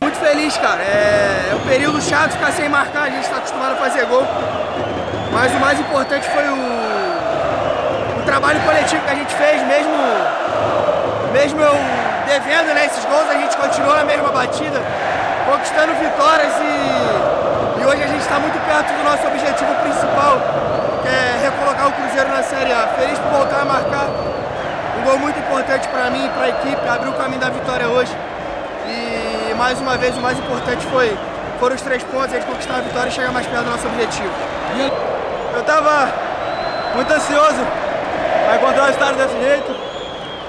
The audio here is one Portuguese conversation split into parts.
Muito feliz, cara. É, é um período chato ficar sem marcar, a gente está acostumado a fazer gol. Mas o mais importante foi o, o trabalho coletivo que a gente fez, mesmo, mesmo eu devendo né, esses gols, a gente continuou na mesma batida, conquistando vitórias e, e hoje a gente está muito perto do nosso objetivo principal, que é recolocar o Cruzeiro na Série A. Feliz por voltar a marcar um gol muito importante para para a equipe, abriu o caminho da vitória hoje. E mais uma vez o mais importante foi foram os três pontos, a gente conquistar a vitória e chegar mais perto do nosso objetivo. Eu estava muito ansioso a encontrar o estádio desse jeito.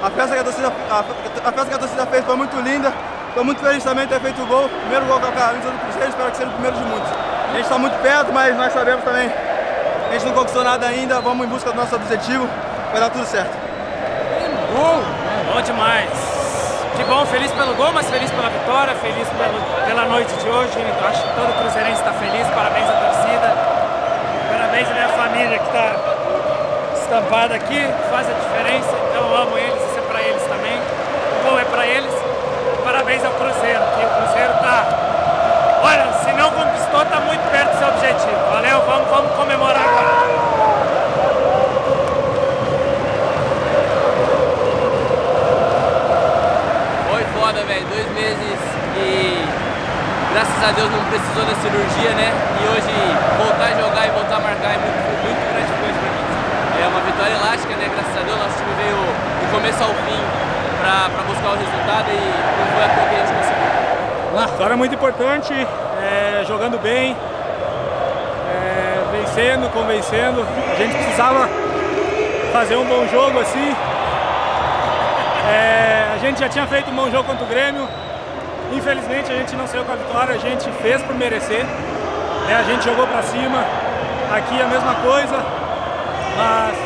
A festa, que a, torcida, a, a, festa que a torcida fez foi muito linda. Estou muito feliz também de ter feito o gol. Primeiro gol com a camisa do Cruzeiro, espero que seja o primeiro de muitos. A gente está muito perto, mas nós sabemos também a gente não conquistou nada ainda. Vamos em busca do nosso objetivo, vai dar tudo certo. Gol! Bom demais. Que bom, feliz pelo gol, mas feliz pela vitória, feliz pelo, pela noite de hoje. Eu acho que todo cruzeirense está feliz, parabéns à torcida, parabéns à minha família que está estampada aqui, faz a diferença, então eu amo eles, isso é para eles também. O gol é para eles. Parabéns ao Cruzeiro, que o Cruzeiro está, olha, se não conquistou, está muito perto do seu objetivo. Valeu, vamos, vamos comemorar agora. Foi foda, velho. Dois meses e graças a Deus não precisou da cirurgia, né? E hoje voltar a jogar e voltar a marcar é muito, muito gratificante pra mim. É uma vitória elástica, né? Graças a Deus nosso time veio do começo ao fim pra buscar o resultado e não foi a toa que a gente conseguiu. Vitória muito importante, é, jogando bem, é, vencendo, convencendo. A gente precisava fazer um bom jogo assim. É, gente já tinha feito um bom jogo contra o Grêmio. Infelizmente a gente não saiu com a vitória, a gente fez por merecer. né, a gente jogou para cima. Aqui a mesma coisa. Mas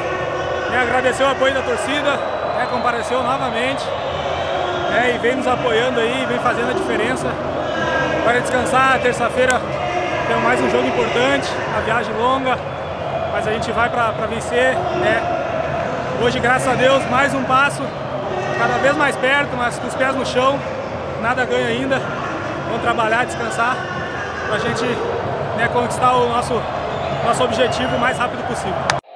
né, agradecer o apoio da torcida, né, compareceu novamente né, e vem nos apoiando aí, vem fazendo a diferença. Agora é descansar, terça-feira tem mais um jogo importante, a viagem longa, mas a gente vai para vencer. Né? Hoje, graças a Deus, mais um passo, cada vez mais perto, mas com os pés no chão, nada ganha ainda. Vamos trabalhar, descansar, para a gente né, conquistar o nosso, nosso objetivo o mais rápido possível.